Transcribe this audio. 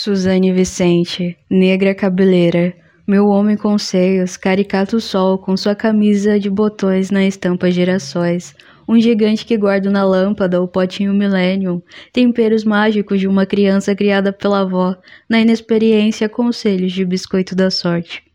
Suzane Vicente, negra cabeleira, meu homem com seios, caricato sol com sua camisa de botões na estampa girassóis, um gigante que guardo na lâmpada o potinho Millennium, temperos mágicos de uma criança criada pela avó, na inexperiência conselhos de biscoito da sorte.